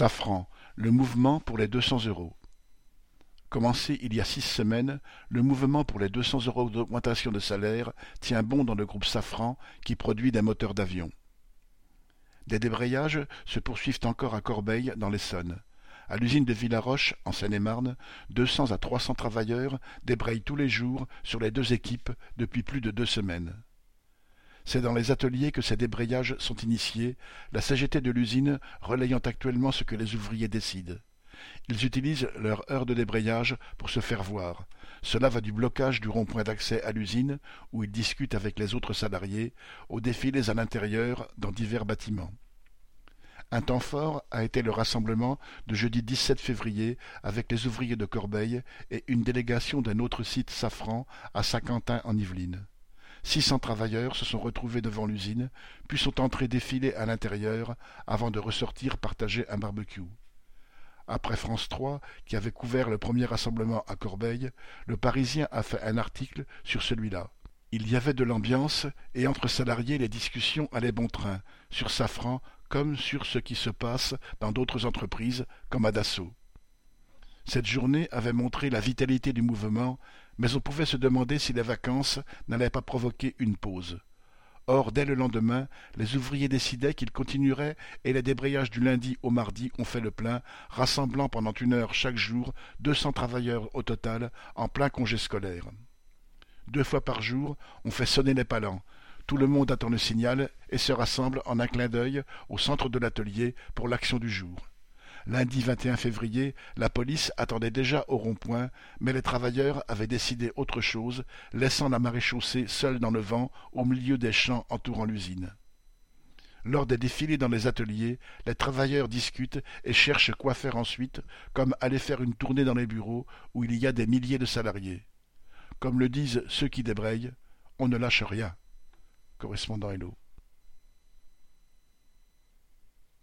Safran, le mouvement pour les deux cents euros. Commencé il y a six semaines, le mouvement pour les deux cents euros d'augmentation de salaire tient bon dans le groupe Safran qui produit des moteurs d'avion. Des débrayages se poursuivent encore à Corbeil dans l'Essonne. À l'usine de Villaroche, en Seine-et-Marne, deux cents à trois cents travailleurs débrayent tous les jours sur les deux équipes depuis plus de deux semaines. C'est dans les ateliers que ces débrayages sont initiés, la CGT de l'usine relayant actuellement ce que les ouvriers décident. Ils utilisent leur heure de débrayage pour se faire voir. Cela va du blocage du rond-point d'accès à l'usine, où ils discutent avec les autres salariés, aux défilés à l'intérieur dans divers bâtiments. Un temps fort a été le rassemblement de jeudi 17 février avec les ouvriers de Corbeil et une délégation d'un autre site Safran à Saint-Quentin en Yvelines. Six cents travailleurs se sont retrouvés devant l'usine, puis sont entrés défiler à l'intérieur avant de ressortir partager un barbecue. Après France 3, qui avait couvert le premier rassemblement à Corbeil, le Parisien a fait un article sur celui-là. Il y avait de l'ambiance et entre salariés les discussions allaient bon train, sur Safran comme sur ce qui se passe dans d'autres entreprises comme à Dassault. Cette journée avait montré la vitalité du mouvement, mais on pouvait se demander si les vacances n'allaient pas provoquer une pause. Or, dès le lendemain, les ouvriers décidaient qu'ils continueraient et les débrayages du lundi au mardi ont fait le plein, rassemblant pendant une heure chaque jour deux cents travailleurs au total en plein congé scolaire. Deux fois par jour, on fait sonner les palans. Tout le monde attend le signal et se rassemble en un clin d'œil au centre de l'atelier pour l'action du jour. Lundi 21 février, la police attendait déjà au rond-point, mais les travailleurs avaient décidé autre chose, laissant la maréchaussée seule dans le vent au milieu des champs entourant l'usine. Lors des défilés dans les ateliers, les travailleurs discutent et cherchent quoi faire ensuite, comme aller faire une tournée dans les bureaux où il y a des milliers de salariés. Comme le disent ceux qui débrayent, on ne lâche rien. Correspondant Hello.